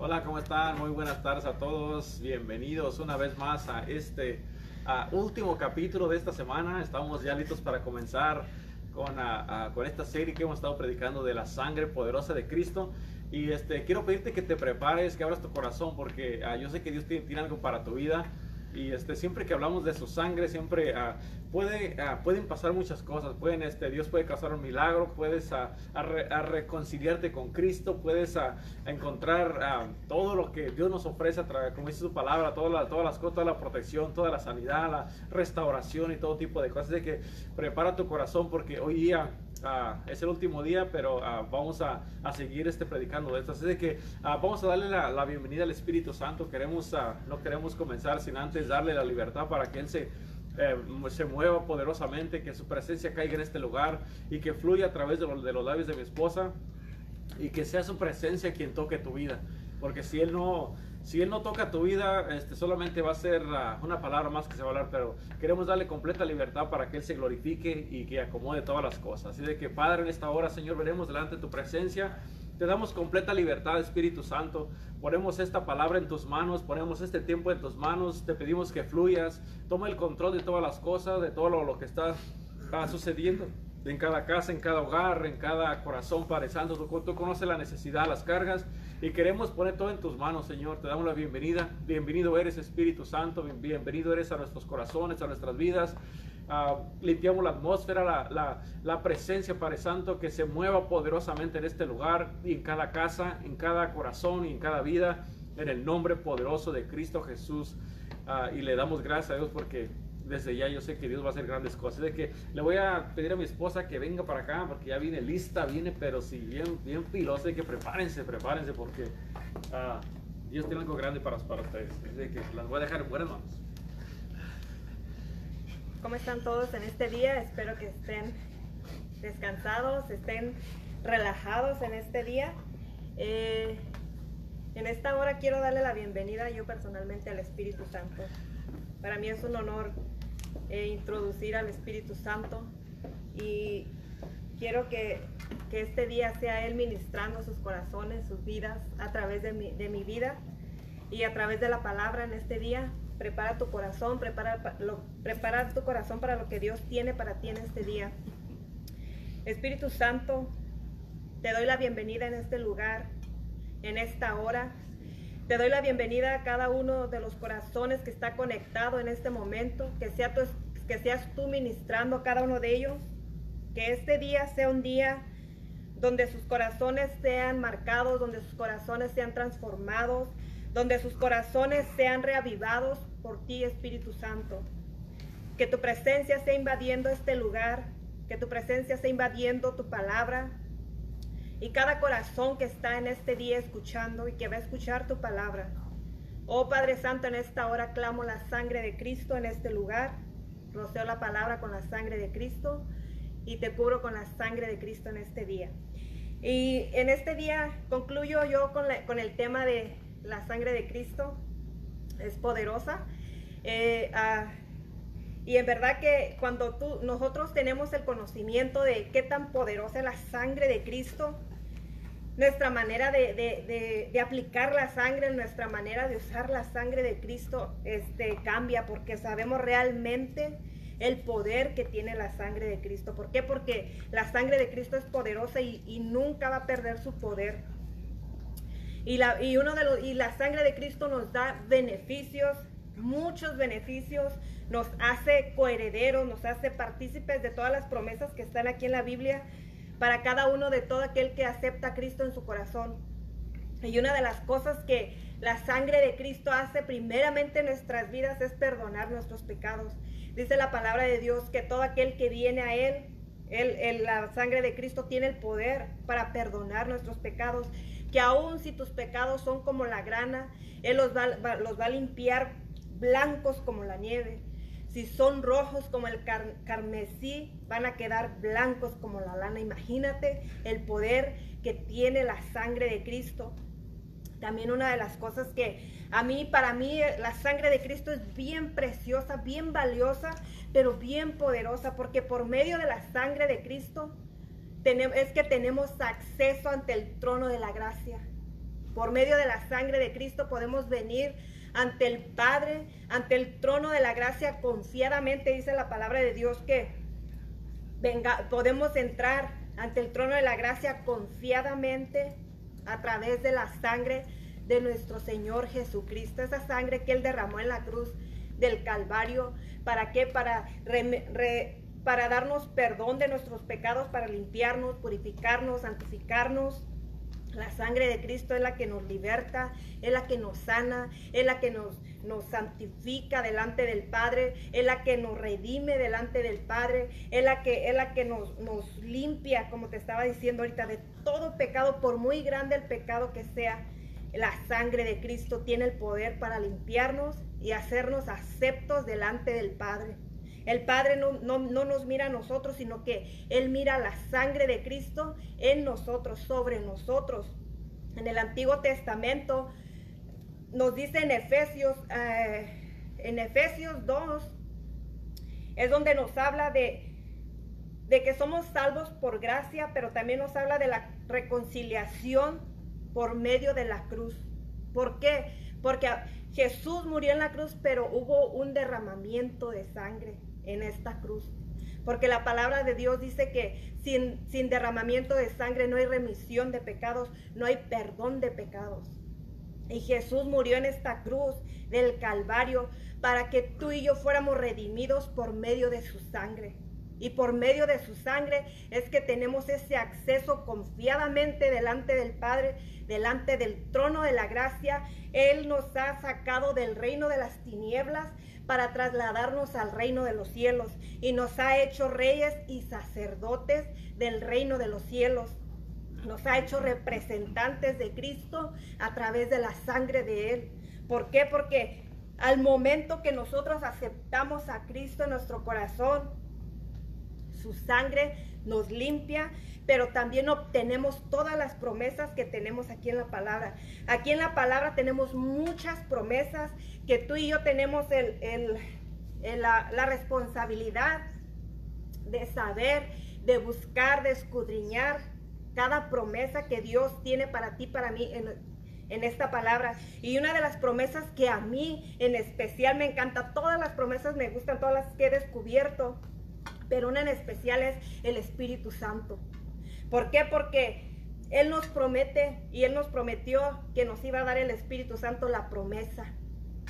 Hola, ¿cómo están? Muy buenas tardes a todos. Bienvenidos una vez más a este último capítulo de esta semana. Estamos ya listos para comenzar con, esta serie que hemos estado predicando de la sangre poderosa de Cristo. Y este, quiero pedirte que te prepares, que abras tu corazón, porque ah, yo sé que Dios tiene algo para tu vida. Y este, siempre que hablamos de su sangre, siempre uh, puede, uh, pueden pasar muchas cosas. Pueden, este, Dios puede causar un milagro, puedes a, re, reconciliarte con Cristo, puedes encontrar todo lo que Dios nos ofrece, a como dice su palabra, todas las, todas las cosas, toda la protección, toda la sanidad, la restauración y todo tipo de cosas. Así que prepara tu corazón porque hoy día Uh, es el último día, pero uh, vamos a, a, seguir este predicando de esto. Así de que uh, vamos a darle la, la, bienvenida al Espíritu Santo. Queremos, no queremos comenzar sin antes darle la libertad para que Él se, eh, se mueva poderosamente, que su presencia caiga en este lugar y que fluya a través de, los, de los labios de mi esposa y que sea su presencia quien toque tu vida. Porque si Él no, si Él no toca tu vida, este, solamente va a ser uh, una palabra más que se va a hablar, pero queremos darle completa libertad para que Él se glorifique y que acomode todas las cosas. Así de que, Padre, en esta hora, Señor, veremos delante de tu presencia. Te damos completa libertad, Espíritu Santo. Ponemos esta palabra en tus manos, ponemos este tiempo en tus manos. Te pedimos que fluyas. Toma el control de todas las cosas, de todo lo, que está uh, sucediendo en cada casa, en cada hogar, en cada corazón, Padre Santo. Tú, tú, conoces la necesidad, las cargas y queremos poner todo en tus manos, Señor. Te damos la bienvenida. Bienvenido eres, Espíritu Santo. Bienvenido eres a nuestros corazones, a nuestras vidas. Uh, limpiamos la atmósfera, la, la, la, presencia, Padre Santo, que se mueva poderosamente en este lugar y en cada casa, en cada corazón y en cada vida, en el nombre poderoso de Cristo Jesús. Uh, y le damos gracias a Dios porque desde ya yo sé que Dios va a hacer grandes cosas. De que le voy a pedir a mi esposa que venga para acá porque ya viene lista, viene, pero sí, bien, bien filosa. De que prepárense, prepárense porque uh, Dios tiene algo grande para, para ustedes. De que las voy a dejar en buenas manos. ¿Cómo están todos en este día? Espero que estén descansados, estén relajados en este día. Eh, en esta hora quiero darle la bienvenida yo personalmente al Espíritu Santo. Para mí es un honor eh, introducir al Espíritu Santo y quiero que, que, este día sea Él ministrando sus corazones, sus vidas, a través de mi, de mi vida y a través de la palabra en este día. Prepara tu corazón, prepara, lo, prepara tu corazón para lo que Dios tiene para ti en este día. Espíritu Santo, te doy la bienvenida en este lugar, en esta hora. Te doy la bienvenida a cada uno de los corazones que está conectado en este momento, que, sea que seas tú ministrando a cada uno de ellos, que este día sea un día donde sus corazones sean marcados, donde sus corazones sean transformados, donde sus corazones sean reavivados por ti, Espíritu Santo. Que tu presencia sea invadiendo este lugar, que tu presencia sea invadiendo tu palabra, y cada corazón que está en este día escuchando y que va a escuchar tu palabra. Oh Padre Santo, en esta hora clamo la sangre de Cristo en este lugar. Roceo la palabra con la sangre de Cristo y te cubro con la sangre de Cristo en este día. Y en este día concluyo yo con, con el tema de la sangre de Cristo. Es poderosa. Eh, uh, y en verdad que cuando tú, nosotros tenemos el conocimiento de qué tan poderosa es la sangre de Cristo, nuestra manera de, de, de, aplicar la sangre, nuestra manera de usar la sangre de Cristo este, cambia porque sabemos realmente el poder que tiene la sangre de Cristo. ¿Por qué? Porque la sangre de Cristo es poderosa y, y nunca va a perder su poder. Y la, y, uno de los, y la sangre de Cristo nos da beneficios, muchos beneficios nos hace coherederos, nos hace partícipes de todas las promesas que están aquí en la Biblia para cada uno de todo aquel que acepta a Cristo en su corazón. Y una de las cosas que la sangre de Cristo hace primeramente en nuestras vidas es perdonar nuestros pecados. Dice la palabra de Dios que todo aquel que viene a Él, la sangre de Cristo tiene el poder para perdonar nuestros pecados. Que aun si tus pecados son como la grana, Él los va, los va a limpiar blancos como la nieve. Si son rojos como el car carmesí, van a quedar blancos como la lana. Imagínate el poder que tiene la sangre de Cristo. También una de las cosas que a mí, para mí, la sangre de Cristo es bien preciosa, bien valiosa, pero bien poderosa, porque por medio de la sangre de Cristo es que tenemos acceso ante el trono de la gracia Por medio de la sangre de Cristo podemos venir ante el Padre, ante el trono de la gracia confiadamente, dice la palabra de Dios que venga, podemos entrar ante el trono de la gracia confiadamente a través de la sangre de nuestro Señor Jesucristo, esa sangre que Él derramó en la cruz del Calvario. ¿Para qué? Para, para darnos perdón de nuestros pecados, para limpiarnos, purificarnos, santificarnos la sangre de Cristo es la que nos liberta, es la que nos sana, es la que nos, nos santifica delante del Padre, es la que nos redime delante del Padre, es la que, es la que nos, nos limpia, como te estaba diciendo ahorita, de todo pecado, por muy grande el pecado que sea. La sangre de Cristo tiene el poder para limpiarnos y hacernos aceptos delante del Padre. El Padre no, nos mira a nosotros, sino que Él mira la sangre de Cristo en nosotros, sobre nosotros. En el Antiguo Testamento nos dice en Efesios, eh, en Efesios 2, es donde nos habla de, de que somos salvos por gracia, pero también nos habla de la reconciliación por medio de la cruz. ¿Por qué? Porque Jesús murió en la cruz, pero hubo un derramamiento de sangre en esta cruz. Porque la palabra de Dios dice que sin, sin derramamiento de sangre no hay remisión de pecados, no hay perdón de pecados. Y Jesús murió en esta cruz del Calvario para que tú y yo fuéramos redimidos por medio de su sangre. Y por medio de su sangre es que tenemos ese acceso confiadamente delante del Padre, delante del trono de la gracia. Él nos ha sacado del reino de las tinieblas para trasladarnos al reino de los cielos y nos ha hecho reyes y sacerdotes del reino de los cielos. Nos ha hecho representantes de Cristo a través de la sangre de Él. ¿Por qué? Porque al momento que nosotros aceptamos a Cristo en nuestro corazón, su sangre nos limpia, pero también obtenemos todas las promesas que tenemos aquí en la palabra. Aquí en la palabra tenemos muchas promesas que tú y yo tenemos la, la responsabilidad de saber, de buscar, de escudriñar cada promesa que Dios tiene para ti, para mí en, en, esta palabra. Y una de las promesas que a mí en especial me encanta, todas las promesas me gustan, todas las que he descubierto, pero una en especial es el Espíritu Santo. ¿Por qué? Porque Él nos promete y Él nos prometió que nos iba a dar el Espíritu Santo la promesa.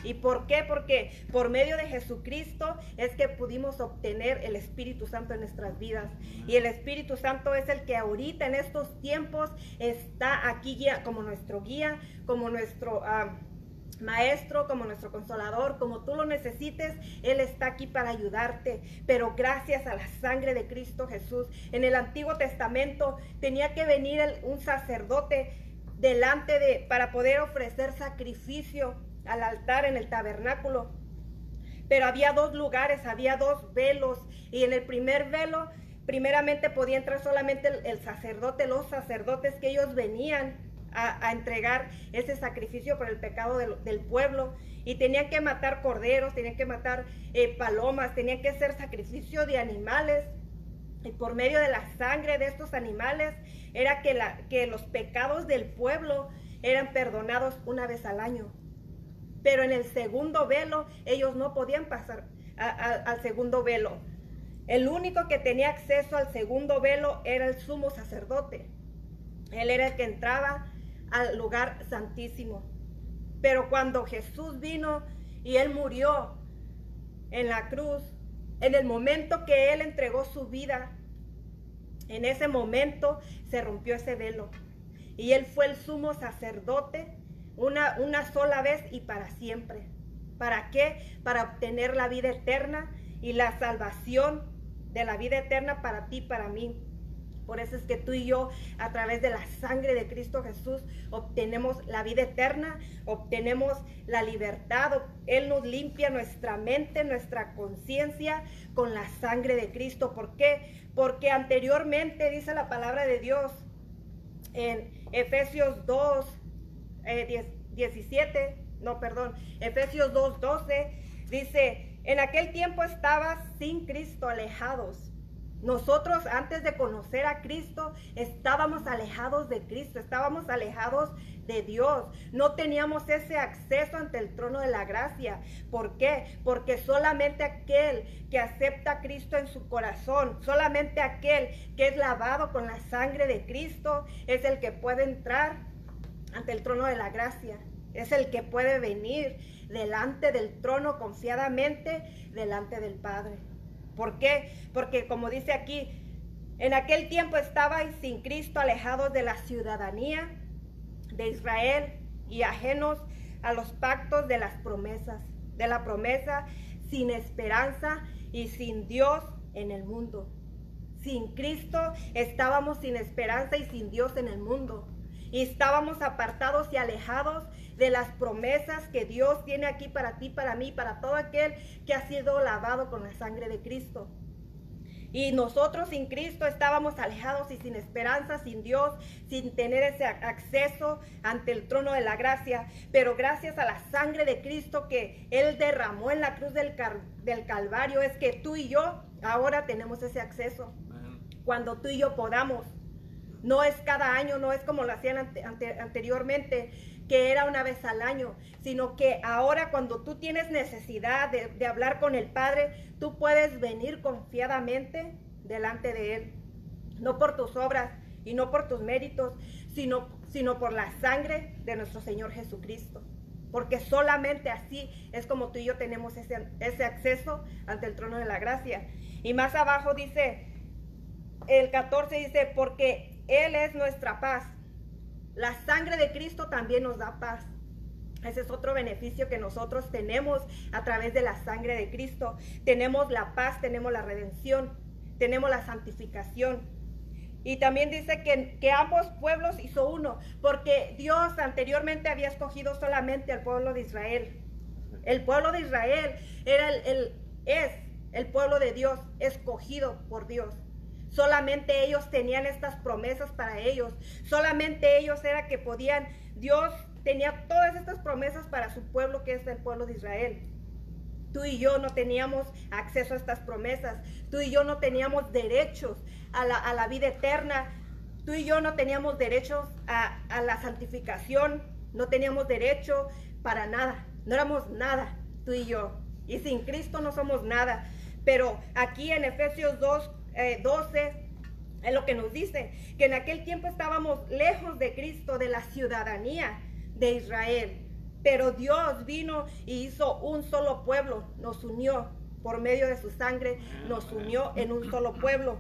¿Y por qué? Porque por medio de Jesucristo es que pudimos obtener el Espíritu Santo en nuestras vidas. Y el Espíritu Santo es el que ahorita en estos tiempos está aquí como nuestro guía, como nuestro... Ah, maestro, como nuestro consolador, como tú lo necesites, Él está aquí para ayudarte. Pero gracias a la sangre de Cristo Jesús, en el Antiguo Testamento tenía que venir un sacerdote delante de, para poder ofrecer sacrificio al altar en el tabernáculo. Pero había dos lugares, había dos velos, y en el primer velo, primeramente podía entrar solamente el sacerdote, los sacerdotes que ellos venían a, entregar ese sacrificio por el pecado del, pueblo. Y tenían que matar corderos, tenían que matar eh, palomas, tenían que hacer sacrificio de animales. Y por medio de la sangre de estos animales era que, la, que los pecados del pueblo eran perdonados una vez al año. Pero en el segundo velo ellos no podían pasar al segundo velo. El único que tenía acceso al segundo velo era el sumo sacerdote. Él era el que entraba al lugar santísimo. Pero cuando Jesús vino y Él murió en la cruz, en el momento que Él entregó su vida, en ese momento se rompió ese velo. Y Él fue el sumo sacerdote una, una sola vez y para siempre. ¿Para qué? Para obtener la vida eterna y la salvación de la vida eterna para ti, para mí. Por eso es que tú y yo, a través de la sangre de Cristo Jesús, obtenemos la vida eterna, obtenemos la libertad. Él nos limpia nuestra mente, nuestra conciencia con la sangre de Cristo. ¿Por qué? Porque anteriormente dice la palabra de Dios en Efesios 2, 17, eh, no, perdón, Efesios 2, 12, dice, en aquel tiempo estabas sin Cristo alejados Nosotros antes de conocer a Cristo estábamos alejados de Cristo, estábamos alejados de Dios. No teníamos ese acceso ante el trono de la gracia. ¿Por qué? Porque solamente aquel que acepta a Cristo en su corazón, solamente aquel que es lavado con la sangre de Cristo es el que puede entrar ante el trono de la gracia. Es el que puede venir delante del trono confiadamente delante del Padre. ¿Por qué? Porque como dice aquí, en aquel tiempo estabais sin Cristo alejados de la ciudadanía de Israel y ajenos a los pactos de las promesas, de la promesa, sin esperanza y sin Dios en el mundo. Sin Cristo estábamos sin esperanza y sin Dios en el mundo. Y estábamos apartados y alejados de las promesas que Dios tiene aquí para ti, para mí, para todo aquel que ha sido lavado con la sangre de Cristo. Y nosotros sin Cristo estábamos alejados y sin esperanza, sin Dios, sin tener ese acceso ante el trono de la gracia. Pero gracias a la sangre de Cristo que Él derramó en la cruz del, del Calvario, es que tú y yo ahora tenemos ese acceso. Cuando tú y yo podamos. No es cada año, no es como lo hacían anteriormente, que era una vez al año, sino que ahora cuando tú tienes necesidad de, hablar con el Padre, tú puedes venir confiadamente delante de Él, no por tus obras y no por tus méritos, sino, sino por la sangre de nuestro Señor Jesucristo. Porque solamente así es como tú y yo tenemos ese, ese acceso ante el trono de la gracia. Y más abajo dice, el 14 dice, porque Él es nuestra paz la sangre de Cristo también nos da paz. Ese es otro beneficio que nosotros tenemos a través de la sangre de Cristo. Tenemos la paz, tenemos la redención, tenemos la santificación. Y también dice que, que, ambos pueblos hizo uno, porque Dios anteriormente había escogido solamente al pueblo de Israel. El pueblo de Israel era el, es el pueblo de Dios, escogido por Dios. Solamente ellos tenían estas promesas para ellos. Solamente ellos era que podían, Dios tenía todas estas promesas para su pueblo que es el pueblo de Israel. Tú y yo no teníamos acceso a estas promesas. Tú y yo no teníamos derechos a la, vida eterna. Tú y yo no teníamos derechos a, la santificación. No teníamos derecho para nada. No éramos nada, tú y yo. Y sin Cristo no somos nada. Pero aquí en Efesios 2, 12 eh, es lo que nos dice, que en aquel tiempo estábamos lejos de Cristo, de la ciudadanía de Israel. Pero Dios vino y hizo un solo pueblo, nos unió por medio de su sangre, nos unió en un solo pueblo.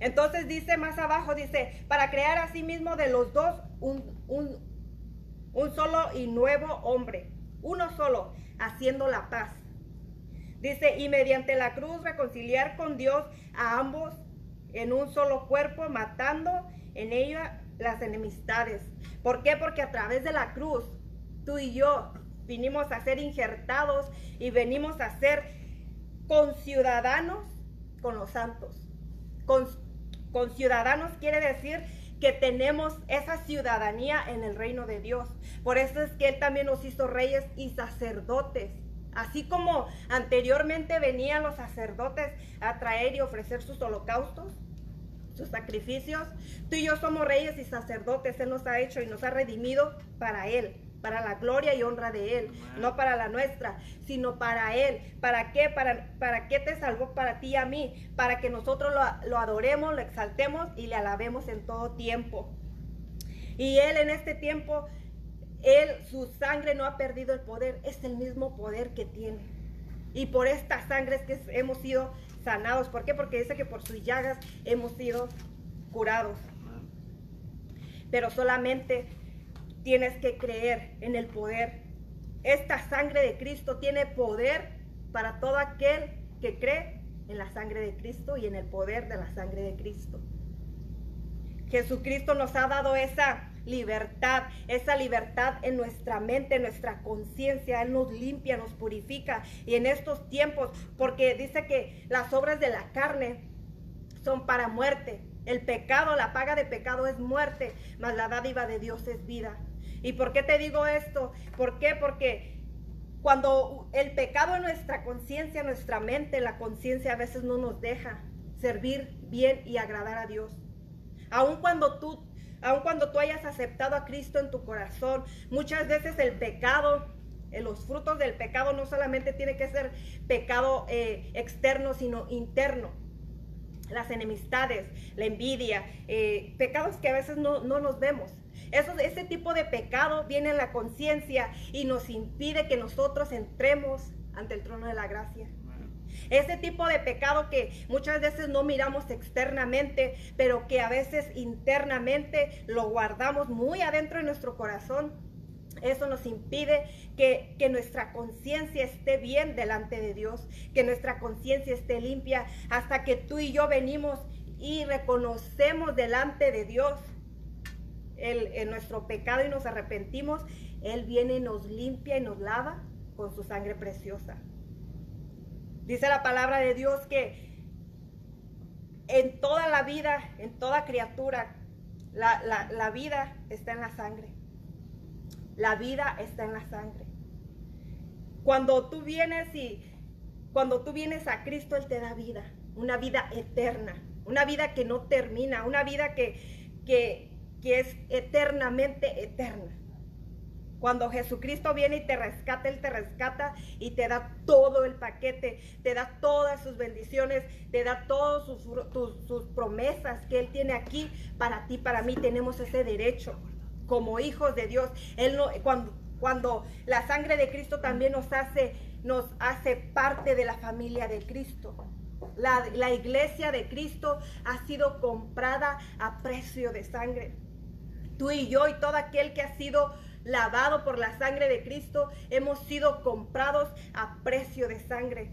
Entonces dice más abajo, dice, para crear a sí mismo de los dos un, un solo y nuevo hombre, uno solo, haciendo la paz Dice, y mediante la cruz reconciliar con Dios a ambos en un solo cuerpo, matando en ella las enemistades. ¿Por qué? Porque a través de la cruz, tú y yo vinimos a ser injertados y venimos a ser conciudadanos con los santos. Con, ciudadanos quiere decir que tenemos esa ciudadanía en el reino de Dios. Por eso es que Él también nos hizo reyes y sacerdotes. Así como anteriormente venían los sacerdotes a traer y ofrecer sus holocaustos, sus sacrificios, tú y yo somos reyes y sacerdotes. Él nos ha hecho y nos ha redimido para Él, para la gloria y honra de Él, no para la nuestra, sino para Él. ¿Para qué? Para, para qué te salvó para ti y a mí? Para que nosotros lo, lo adoremos, lo exaltemos y le alabemos en todo tiempo. Y Él en este tiempo él, su sangre no ha perdido el poder, es el mismo poder que tiene. Y por esta sangre es que hemos sido sanados. ¿Por qué? Porque dice que por sus llagas hemos sido curados. Pero solamente tienes que creer en el poder. Esta sangre de Cristo tiene poder para todo aquel que cree en la sangre de Cristo y en el poder de la sangre de Cristo. Jesucristo nos ha dado esa libertad, esa libertad en nuestra mente, en nuestra conciencia. Él nos limpia, nos purifica. Y en estos tiempos, porque dice que las obras de la carne son para muerte. El pecado, la paga de pecado es muerte, mas la dádiva de Dios es vida. ¿Y por qué te digo esto? ¿Por qué? Porque cuando el pecado en nuestra conciencia, nuestra mente, la conciencia a veces no nos deja servir bien y agradar a Dios. Aun cuando tú, aun cuando tú hayas aceptado a Cristo en tu corazón, muchas veces el pecado, eh, los frutos del pecado no solamente tiene que ser pecado eh, externo, sino interno. Las enemistades, la envidia, eh, pecados que a veces no, no nos vemos. Eso, ese tipo de pecado viene en la conciencia y nos impide que nosotros entremos ante el trono de la gracia. Ese tipo de pecado que muchas veces no miramos externamente, pero que a veces internamente lo guardamos muy adentro de nuestro corazón. Eso nos impide que, que nuestra conciencia esté bien delante de Dios, que nuestra conciencia esté limpia, hasta que tú y yo venimos y reconocemos delante de Dios el, en nuestro pecado y nos arrepentimos. Él viene nos limpia y nos lava con su sangre preciosa. Dice la palabra de Dios que en toda la vida, en toda criatura, la, vida está en la sangre. La vida está en la sangre. Cuando tú vienes y cuando tú vienes a Cristo, Él te da vida, una vida eterna, una vida que no termina, una vida que, que, que es eternamente eterna. Cuando Jesucristo viene y te rescata, Él te rescata y te da todo el paquete, te da todas sus bendiciones, te da todas sus, promesas que Él tiene aquí para ti, para mí. Tenemos ese derecho como hijos de Dios. Él no, cuando, cuando la sangre de Cristo también nos hace, nos hace parte de la familia de Cristo. La, la iglesia de Cristo ha sido comprada a precio de sangre. Tú y yo y todo aquel que ha sido lavado por la sangre de Cristo, hemos sido comprados a precio de sangre,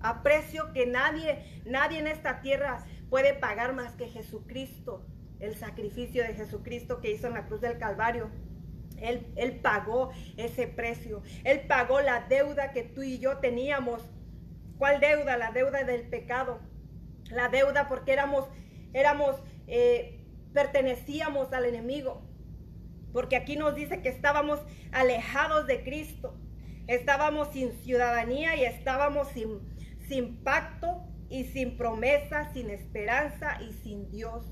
a precio que nadie, nadie en esta tierra puede pagar más que Jesucristo, el sacrificio de Jesucristo que hizo en la cruz del Calvario. Él, él pagó ese precio, Él pagó la deuda que tú y yo teníamos. ¿Cuál deuda? La deuda del pecado. La deuda porque éramos, éramos, eh, pertenecíamos al enemigo porque aquí nos dice que estábamos alejados de Cristo, estábamos sin ciudadanía y estábamos sin, pacto y sin promesa, sin esperanza y sin Dios.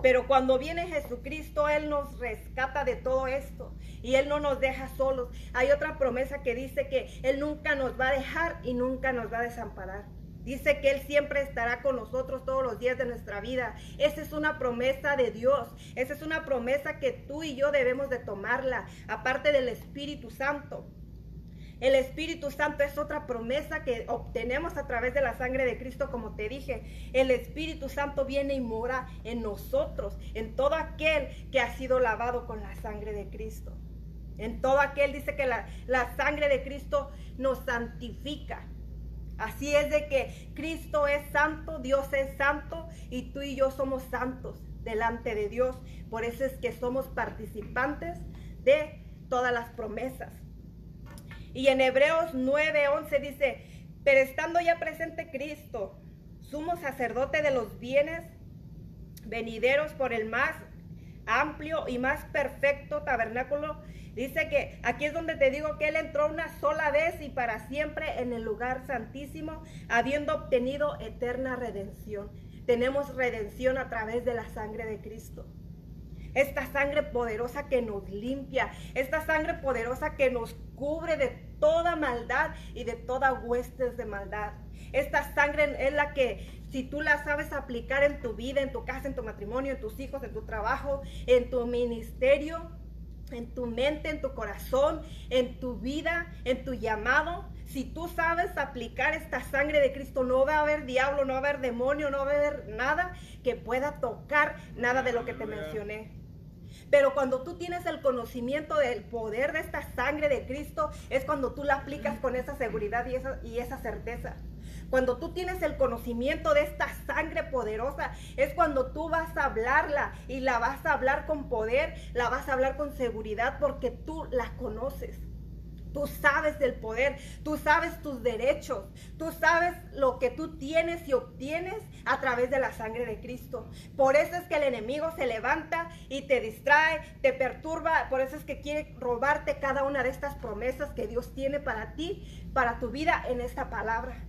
Pero cuando viene Jesucristo, Él nos rescata de todo esto y Él no nos deja solos. Hay otra promesa que dice que Él nunca nos va a dejar y nunca nos va a desamparar. Dice que Él siempre estará con nosotros todos los días de nuestra vida. Esa es una promesa de Dios. Esa es una promesa que tú y yo debemos de tomarla, aparte del Espíritu Santo. El Espíritu Santo es otra promesa que obtenemos a través de la sangre de Cristo, como te dije. El Espíritu Santo viene y mora en nosotros, en todo aquel que ha sido lavado con la sangre de Cristo. En todo aquel dice que la, la sangre de Cristo nos santifica. Así es de que Cristo es santo, Dios es santo y tú y yo somos santos delante de Dios. Por eso es que somos participantes de todas las promesas. Y en Hebreos 9:11 dice, pero estando ya presente Cristo, sumo sacerdote de los bienes venideros por el más amplio y más perfecto tabernáculo Dice que aquí es donde te digo que Él entró una sola vez y para siempre en el lugar santísimo, habiendo obtenido eterna redención. Tenemos redención a través de la sangre de Cristo. Esta sangre poderosa que nos limpia, esta sangre poderosa que nos cubre de toda maldad y de toda huestes de maldad. Esta sangre es la que si tú la sabes aplicar en tu vida, en tu casa, en tu matrimonio, en tus hijos, en tu trabajo, en tu ministerio, en tu mente, en tu corazón, en tu vida, en tu llamado. Si tú sabes aplicar esta sangre de Cristo, no va a haber diablo, no va a haber demonio, no va a haber nada que pueda tocar nada de lo que te mencioné. Pero cuando tú tienes el conocimiento del poder de esta sangre de Cristo, es cuando tú la aplicas con esa seguridad y esa, y esa certeza. Cuando tú tienes el conocimiento de esta sangre poderosa, es cuando tú vas a hablarla y la vas a hablar con poder, la vas a hablar con seguridad porque tú la conoces. Tú sabes del poder, tú sabes tus derechos, tú sabes lo que tú tienes y obtienes a través de la sangre de Cristo. Por eso es que el enemigo se levanta y te distrae, te perturba, por eso es que quiere robarte cada una de estas promesas que Dios tiene para ti, para tu vida en esta palabra.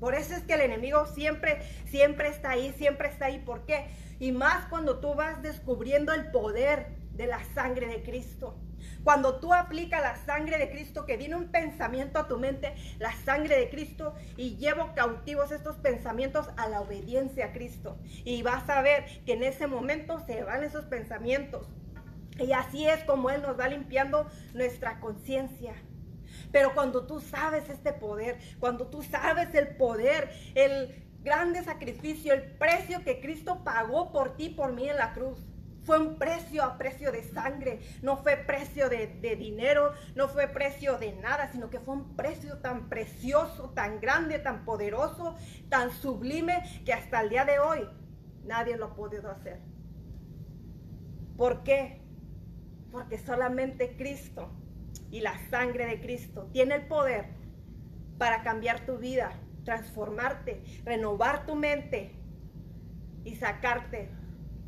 Por eso es que el enemigo siempre, siempre está ahí, siempre está ahí. ¿Por qué? Y más cuando tú vas descubriendo el poder de la sangre de Cristo. Cuando tú aplicas la sangre de Cristo, que viene un pensamiento a tu mente, la sangre de Cristo, y llevo cautivos estos pensamientos a la obediencia a Cristo. Y vas a ver que en ese momento se van esos pensamientos. Y así es como Él nos va limpiando nuestra conciencia. Pero cuando tú sabes este poder, cuando tú sabes el poder, el grande sacrificio, el precio que Cristo pagó por ti, por mí en la cruz. Fue un precio a precio de sangre, no fue precio de, de, dinero, no fue precio de nada, sino que fue un precio tan precioso, tan grande, tan poderoso, tan sublime, que hasta el día de hoy nadie lo ha podido hacer. ¿Por qué? Porque solamente Cristo y la sangre de Cristo tiene el poder para cambiar tu vida, transformarte, renovar tu mente y sacarte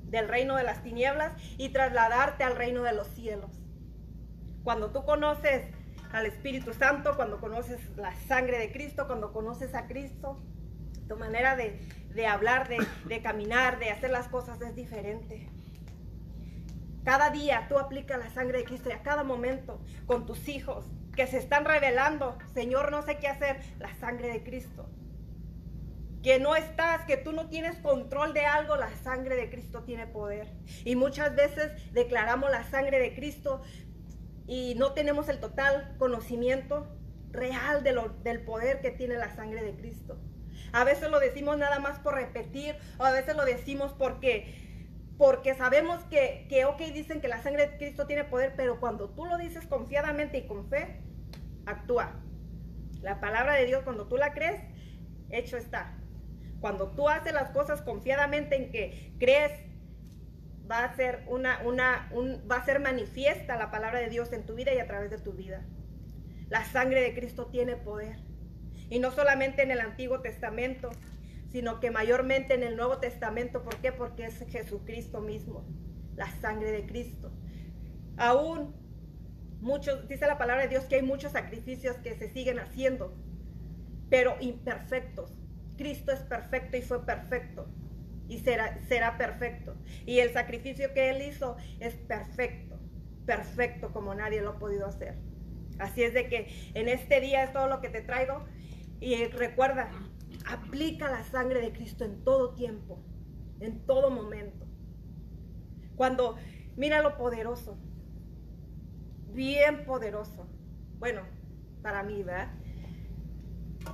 del reino de las tinieblas y trasladarte al reino de los cielos. Cuando tú conoces al Espíritu Santo, cuando conoces la sangre de Cristo, cuando conoces a Cristo, tu manera de, hablar, de, de caminar, de hacer las cosas es diferente. Cada día tú aplicas la sangre de Cristo y a cada momento con tus hijos que se están revelando, Señor, no sé qué hacer, la sangre de Cristo. Que no estás, que tú no tienes control de algo, la sangre de Cristo tiene poder. Y muchas veces declaramos la sangre de Cristo y no tenemos el total conocimiento real de lo, del poder que tiene la sangre de Cristo. A veces lo decimos nada más por repetir, o a veces lo decimos porque porque sabemos que, que, ok, dicen que la sangre de Cristo tiene poder, pero cuando tú lo dices confiadamente y con fe, actúa. La palabra de Dios, cuando tú la crees, hecho está. Cuando tú haces las cosas confiadamente en que crees, va a ser una, una, un, va a ser manifiesta la palabra de Dios en tu vida y a través de tu vida. La sangre de Cristo tiene poder. Y no solamente en el Antiguo Testamento, sino que mayormente en el Nuevo Testamento. ¿Por qué? Porque es Jesucristo mismo, la sangre de Cristo. Aún muchos, dice la palabra de Dios que hay muchos sacrificios que se siguen haciendo, pero imperfectos. Cristo es perfecto y fue perfecto y será, será perfecto. Y el sacrificio que Él hizo es perfecto, perfecto como nadie lo ha podido hacer. Así es de que en este día es todo lo que te traigo. Y recuerda, Aplica la sangre de Cristo en todo tiempo, en todo momento. Cuando mira lo poderoso, bien poderoso. Bueno, para mí, ¿verdad?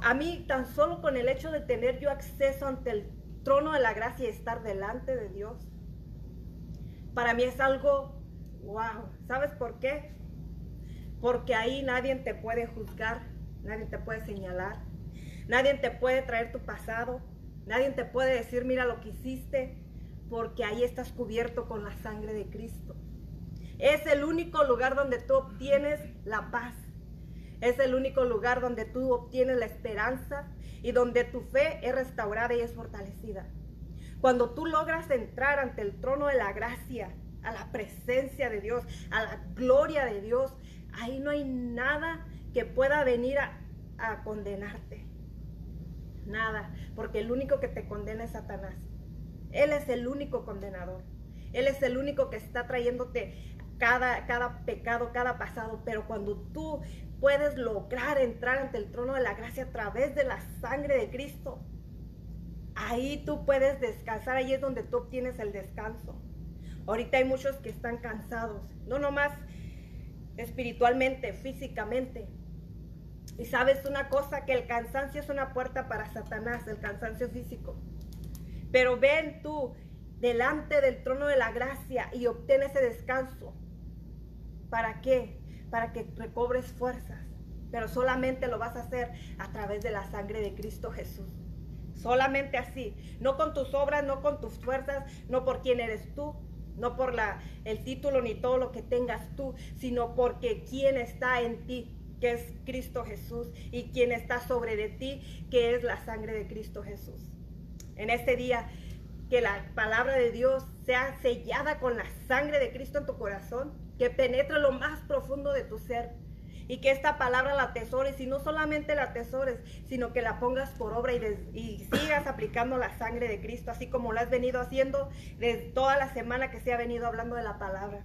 A mí tan solo con el hecho de tener yo acceso ante el trono de la gracia y estar delante de Dios, para mí es algo, wow, ¿sabes por qué? Porque ahí nadie te puede juzgar, nadie te puede señalar, Nadie te puede traer tu pasado. Nadie te puede decir, mira lo que hiciste, porque ahí estás cubierto con la sangre de Cristo. Es el único lugar donde tú obtienes la paz. Es el único lugar donde tú obtienes la esperanza y donde tu fe es restaurada y es fortalecida. Cuando tú logras entrar ante el trono de la gracia, a la presencia de Dios, a la gloria de Dios, ahí no hay nada que pueda venir a, a condenarte nada, porque el único que te condena es Satanás. Él es el único condenador. Él es el único que está trayéndote cada, cada pecado, cada pasado. Pero cuando tú puedes lograr entrar ante el trono de la gracia a través de la sangre de Cristo, ahí tú puedes descansar. Ahí es donde tú obtienes el descanso. Ahorita hay muchos que están cansados, no nomás espiritualmente, físicamente, y sabes una cosa, que el cansancio es una puerta para Satanás, el cansancio físico. Pero ven tú delante del trono de la gracia y obtén ese descanso. ¿Para qué? Para que recobres fuerzas. Pero solamente lo vas a hacer a través de la sangre de Cristo Jesús. Solamente así. No con tus obras, no con tus fuerzas, no por quién eres tú, no por el título ni todo lo que tengas tú, sino porque quién está en ti que es Cristo Jesús, y quien está sobre de ti, que es la sangre de Cristo Jesús. En este día, que la palabra de Dios sea sellada con la sangre de Cristo en tu corazón, que penetre lo más profundo de tu ser y que esta palabra la atesores y no solamente la atesores, sino que la pongas por obra y, y sigas aplicando la sangre de Cristo, así como lo has venido haciendo desde toda la semana que se ha venido hablando de la palabra.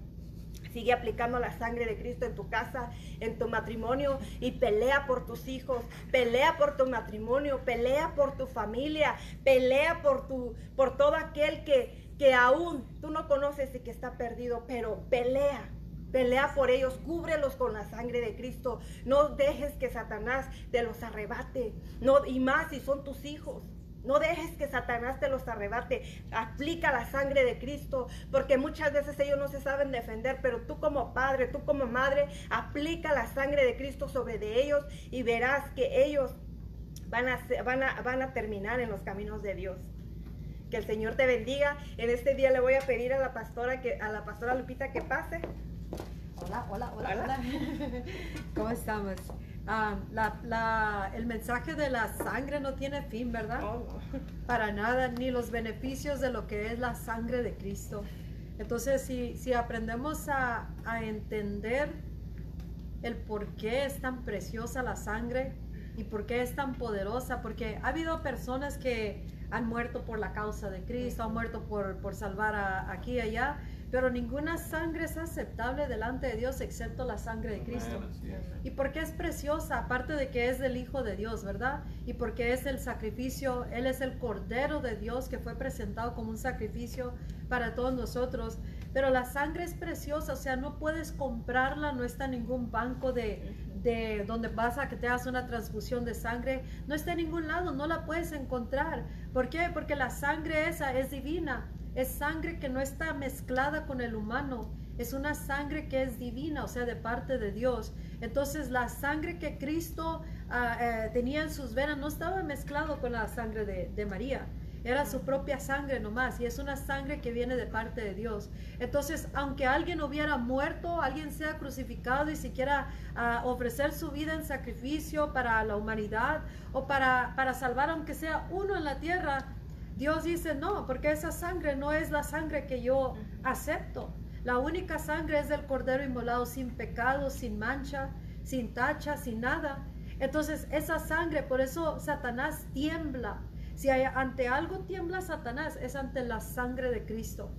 Sigue aplicando la sangre de Cristo en tu casa, en tu matrimonio y pelea por tus hijos, pelea por tu matrimonio, pelea por tu familia, pelea por tu por todo aquel que que aún tú no conoces y que está perdido, pero pelea. Pelea por ellos, cúbrelos con la sangre de Cristo. No dejes que Satanás te los arrebate. No, y más si son tus hijos. No dejes que Satanás te los arrebate. Aplica la sangre de Cristo, porque muchas veces ellos no se saben defender, pero tú como padre, tú como madre, aplica la sangre de Cristo sobre de ellos y verás que ellos van a, van a, van a terminar en los caminos de Dios. Que el Señor te bendiga. En este día le voy a pedir a la pastora que a la pastora Lupita que pase. Hola, hola, hola, hola. ¿Cómo estamos? La, el mensaje de la sangre no tiene fin, ¿verdad? Oh, Para nada, ni los beneficios de lo que es la sangre de Cristo. Entonces, si, si aprendemos a, a entender el por qué es tan preciosa la sangre y por qué es tan poderosa, porque ha habido personas que han muerto por la causa de Cristo, han muerto por, por salvar a, aquí y allá, pero ninguna sangre es aceptable delante de Dios excepto la sangre de Cristo. Y porque es preciosa, aparte de que es del Hijo de Dios, ¿verdad? Y porque es el sacrificio, Él es el Cordero de Dios que fue presentado como un sacrificio para todos nosotros. Pero la sangre es preciosa, o sea, no puedes comprarla, no está en ningún banco de, de donde vas a que te hagas una transfusión de sangre, no está en ningún lado, no la puedes encontrar. ¿Por qué? Porque la sangre esa es divina. Es sangre que no está mezclada con el humano. Es una sangre que es divina, o sea, de parte de Dios. Entonces la sangre que Cristo ah, eh, tenía en sus venas no estaba mezclado con la sangre de, de María. Era su propia sangre nomás y es una sangre que viene de parte de Dios. Entonces, aunque alguien hubiera muerto, alguien sea crucificado y siquiera quiera ofrecer su vida en sacrificio para la humanidad o para, para salvar aunque sea uno en la tierra, Dios dice no, porque esa sangre no es la sangre que yo acepto. La única sangre es del Cordero inmolado sin pecado, sin mancha, sin tacha, sin nada. Entonces esa sangre, por eso Satanás tiembla si ante algo tiembla Satanás, es ante la sangre de Cristo.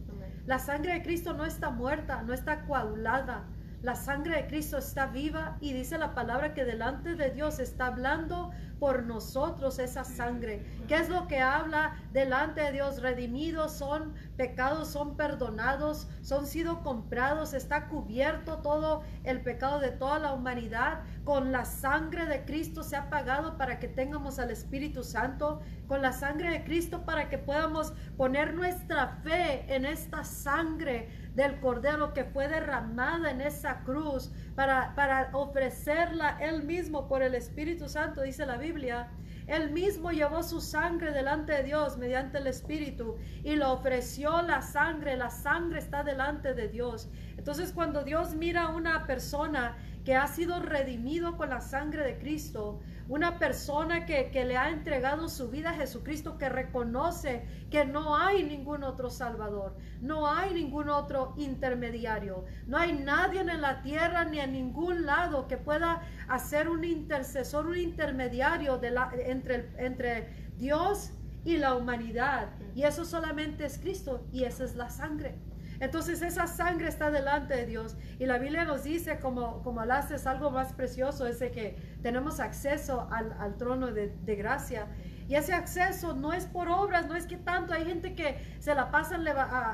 La sangre de Cristo no está muerta, no está coagulada. La sangre de Cristo está viva y dice la palabra que delante de Dios está hablando por nosotros esa sangre. ¿Qué es lo que habla delante de Dios? Redimidos son, pecados son perdonados, son sido comprados, está cubierto todo el pecado de toda la humanidad. Con la sangre de Cristo se ha pagado para que tengamos al Espíritu Santo, con la sangre de Cristo para que podamos poner nuestra fe en esta sangre del Cordero que fue derramada en esa cruz para, para ofrecerla Él mismo por el Espíritu Santo, dice la Biblia. Él mismo llevó su sangre delante de Dios mediante el Espíritu y lo ofreció la sangre. La sangre está delante de Dios. Entonces cuando Dios mira a una persona que ha sido redimido con la sangre de Cristo, una persona que, le ha entregado su vida a Jesucristo, que reconoce que no hay ningún otro Salvador, no hay ningún otro intermediario, no hay nadie en la tierra ni en ningún lado que pueda hacer un intercesor, un intermediario de la, entre, entre Dios y la humanidad. Y eso solamente es Cristo y esa es la sangre. Entonces esa sangre está delante de Dios. Y la Biblia nos dice, como, como es algo más precioso, es que tenemos acceso al, trono de, de gracia. Y ese acceso no es por obras, no es que tanto. Hay gente que se la pasan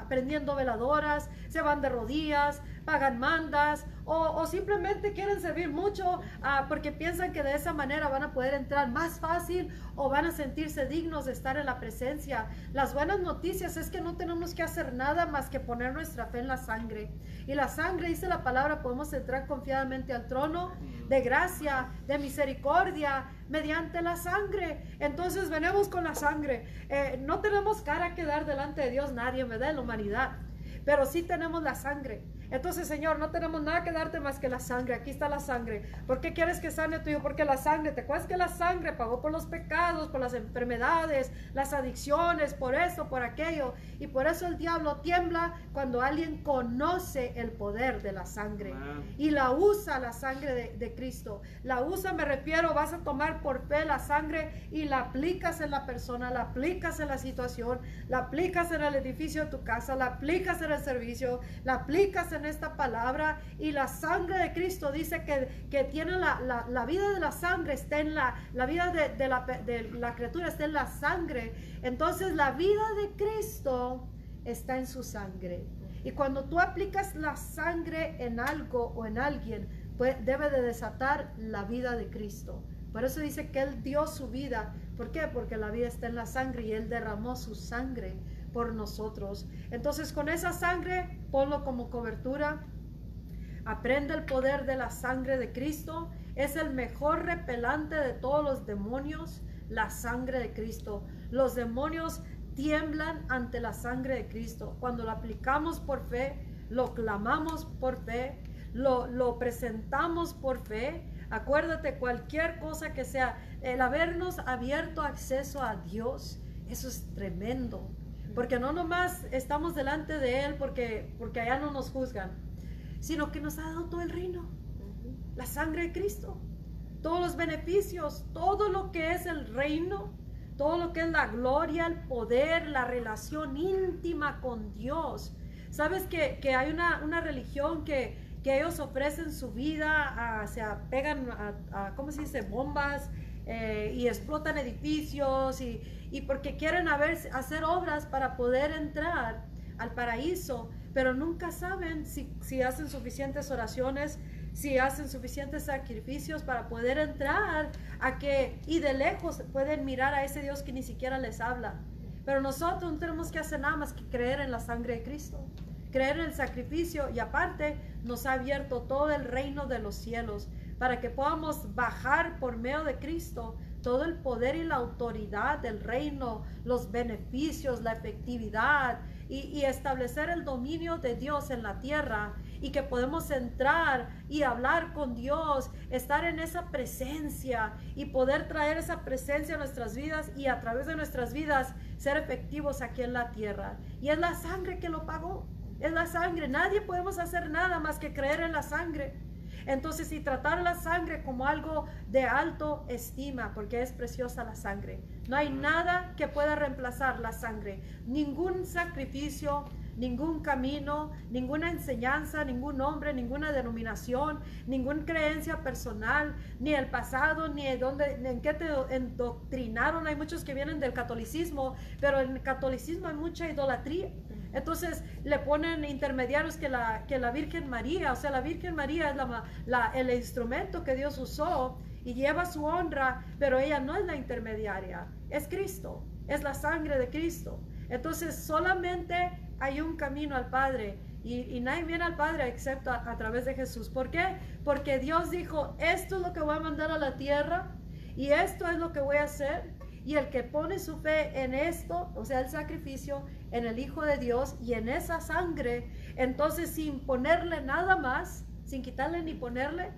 prendiendo veladoras, se van de rodillas, pagan mandas o, simplemente quieren servir mucho ah, porque piensan que de esa manera van a poder entrar más fácil o van a sentirse dignos de estar en la presencia. Las buenas noticias es que no tenemos que hacer nada más que poner nuestra fe en la sangre. Y la sangre, dice la palabra, podemos entrar confiadamente al trono de gracia, de misericordia, mediante la sangre. Entonces venimos con la sangre. Eh, no tenemos cara que dar delante de Dios nadie, me da La humanidad. Pero sí tenemos la sangre. Entonces, Señor, no tenemos nada que darte más que la sangre. Aquí está la sangre. ¿Por qué quieres que sane tu hijo? Porque la sangre, ¿te acuerdas que la sangre pagó por los pecados, por las enfermedades, las adicciones, por eso, por aquello? Y por eso el diablo tiembla cuando alguien conoce el poder de la sangre y la usa la sangre de, de Cristo. La usa, me refiero, vas a tomar por fe la sangre y la aplicas en la persona, la aplicas en la situación, la aplicas en el edificio de tu casa, la aplicas en el servicio, la aplicas en en esta palabra y la sangre de Cristo dice que, que tiene la, la, vida de la sangre, está en la, la vida de, la, de la criatura, está en la sangre. Entonces la vida de Cristo está en su sangre. Y cuando tú aplicas la sangre en algo o en alguien, pues debe de desatar la vida de Cristo. Por eso dice que Él dio su vida. ¿Por qué? Porque la vida está en la sangre y Él derramó su sangre por nosotros. Entonces con esa sangre, ponlo como cobertura. Aprende el poder de la sangre de Cristo. Es el mejor repelante de todos los demonios, la sangre de Cristo. Los demonios tiemblan ante la sangre de Cristo. Cuando lo aplicamos por fe, lo clamamos por fe, lo, lo presentamos por fe. Acuérdate, cualquier cosa que sea, el habernos abierto acceso a Dios, eso es tremendo. Porque no nomás estamos delante de Él porque, porque allá no nos juzgan, sino que nos ha dado todo el reino, la sangre de Cristo, todos los beneficios, todo lo que es el reino, todo lo que es la gloria, el poder, la relación íntima con Dios. ¿Sabes que, hay una, una religión que, que, ellos ofrecen su vida, se pegan a, ¿cómo se dice?, bombas eh, y explotan edificios y, y porque quieren hacer obras para poder entrar al paraíso, pero nunca saben si, si hacen suficientes oraciones, si hacen suficientes sacrificios para poder entrar a que, y de lejos pueden mirar a ese Dios que ni siquiera les habla. Pero nosotros no tenemos que hacer nada más que creer en la sangre de Cristo, creer en el sacrificio y aparte nos ha abierto todo el reino de los cielos para que podamos bajar por medio de Cristo todo el poder y la autoridad del reino, los beneficios, la efectividad y, establecer el dominio de Dios en la tierra y que podemos entrar y hablar con Dios, estar en esa presencia y poder traer esa presencia a nuestras vidas y a través de nuestras vidas ser efectivos aquí en la tierra. Y es la sangre que lo pagó, es la sangre. Nadie podemos hacer nada más que creer en la sangre. Entonces, y tratar la sangre como algo de alto estima, porque es preciosa la sangre. No hay nada que pueda reemplazar la sangre. Ningún sacrificio, ningún camino, ninguna enseñanza, ningún hombre, ninguna denominación, ninguna creencia personal, ni el pasado, ni dónde, en qué te endoctrinaron. Hay muchos que vienen del catolicismo, pero en el catolicismo hay mucha idolatría. Entonces le ponen intermediarios que la, que la Virgen María, o sea, la Virgen María es la, el instrumento que Dios usó y lleva su honra, pero ella no es la intermediaria, es Cristo, es la sangre de Cristo. Entonces solamente hay un camino al Padre y, nadie viene al Padre excepto a, a, través de Jesús. ¿Por qué? Porque Dios dijo, esto es lo que voy a mandar a la tierra y esto es lo que voy a hacer. Y el que pone su fe en esto, o sea, el sacrificio, en el Hijo de Dios y en esa sangre, entonces sin ponerle nada más, sin quitarle ni ponerle,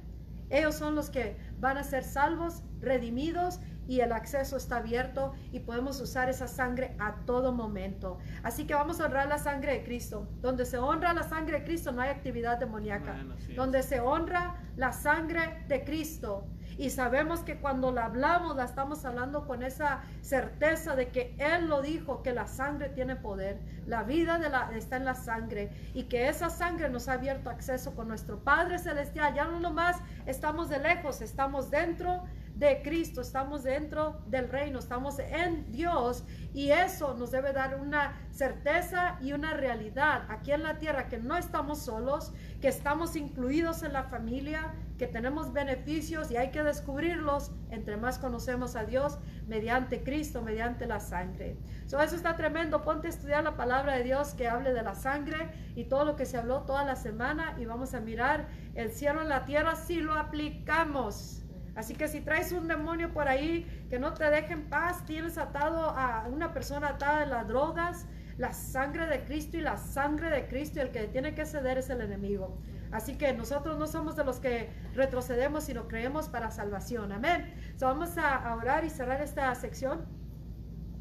ellos son los que van a ser salvos, redimidos y el acceso está abierto y podemos usar esa sangre a todo momento. Así que vamos a honrar la sangre de Cristo. Donde se honra la sangre de Cristo no hay actividad demoníaca. Donde se honra la sangre de Cristo y sabemos que cuando la hablamos, la estamos hablando con esa certeza de que Él lo dijo, que la sangre tiene poder. La vida de la, está en la sangre y que esa sangre nos ha abierto acceso con nuestro Padre Celestial. Ya no nomás estamos de lejos, estamos dentro de Cristo, estamos dentro del reino, estamos en Dios y eso nos debe dar una certeza y una realidad aquí en la tierra que no estamos solos, que estamos incluidos en la familia, que tenemos beneficios y hay que descubrirlos entre más conocemos a Dios mediante Cristo, mediante la sangre. eso está tremendo. Ponte a estudiar la palabra de Dios que hable de la sangre y todo lo que se habló toda la semana y vamos a mirar el cielo en la tierra si lo aplicamos. Así que si traes un demonio por ahí que no te deje en paz, tienes atado a una persona atada en las drogas, la sangre de Cristo y la sangre de Cristo y el que tiene que ceder es el enemigo. Así que nosotros no somos de los que retrocedemos, sino creemos para salvación. Amén. Vamos a orar y cerrar esta sección.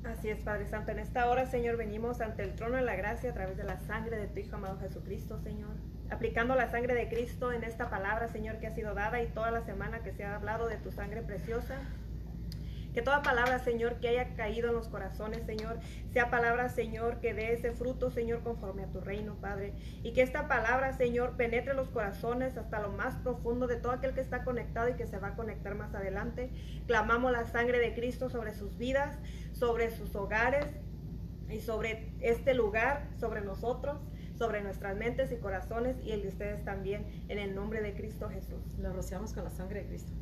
Así es, Padre Santo. En esta hora, Señor, venimos ante el trono de la gracia a través de la sangre de tu Hijo amado Jesucristo, Señor. Aplicando la sangre de Cristo en esta palabra, Señor, que ha sido dada y toda la semana que se ha hablado de tu sangre preciosa. Que toda palabra, Señor, que haya caído en los corazones, Señor, sea palabra, Señor, que dé ese fruto, Señor, conforme a tu reino, Padre. Y que esta palabra, Señor, penetre los corazones hasta lo más profundo de todo aquel que está conectado y que se va a conectar más adelante. Clamamos la sangre de Cristo sobre sus vidas, sobre sus hogares y sobre este lugar, sobre nosotros sobre nuestras mentes y corazones y el de ustedes también, en el nombre de Cristo Jesús. Lo rociamos con la sangre de Cristo.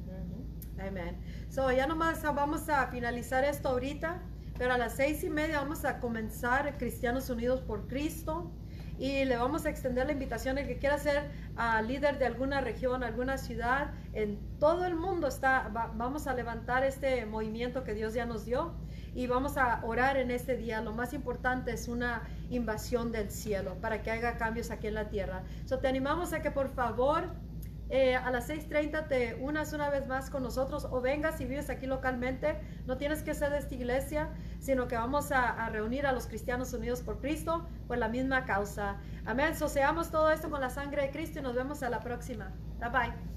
Amén. So, ya nomás vamos a finalizar esto ahorita, pero a las seis y media vamos a comenzar Cristianos Unidos por Cristo y le vamos a extender la invitación el que quiera ser uh, líder de alguna región, alguna ciudad, en todo el mundo está, vamos a levantar este movimiento que Dios ya nos dio y vamos a orar en este día. Lo más importante es una invasión del cielo para que haga cambios aquí en la tierra. So, te animamos a que por favor eh, a las 6.30 te unas una vez más con nosotros o vengas si vives aquí localmente. No tienes que ser de esta iglesia, sino que vamos a, reunir a los cristianos unidos por Cristo por la misma causa. Amén. So, todo esto con la sangre de Cristo y nos vemos a la próxima. Bye bye.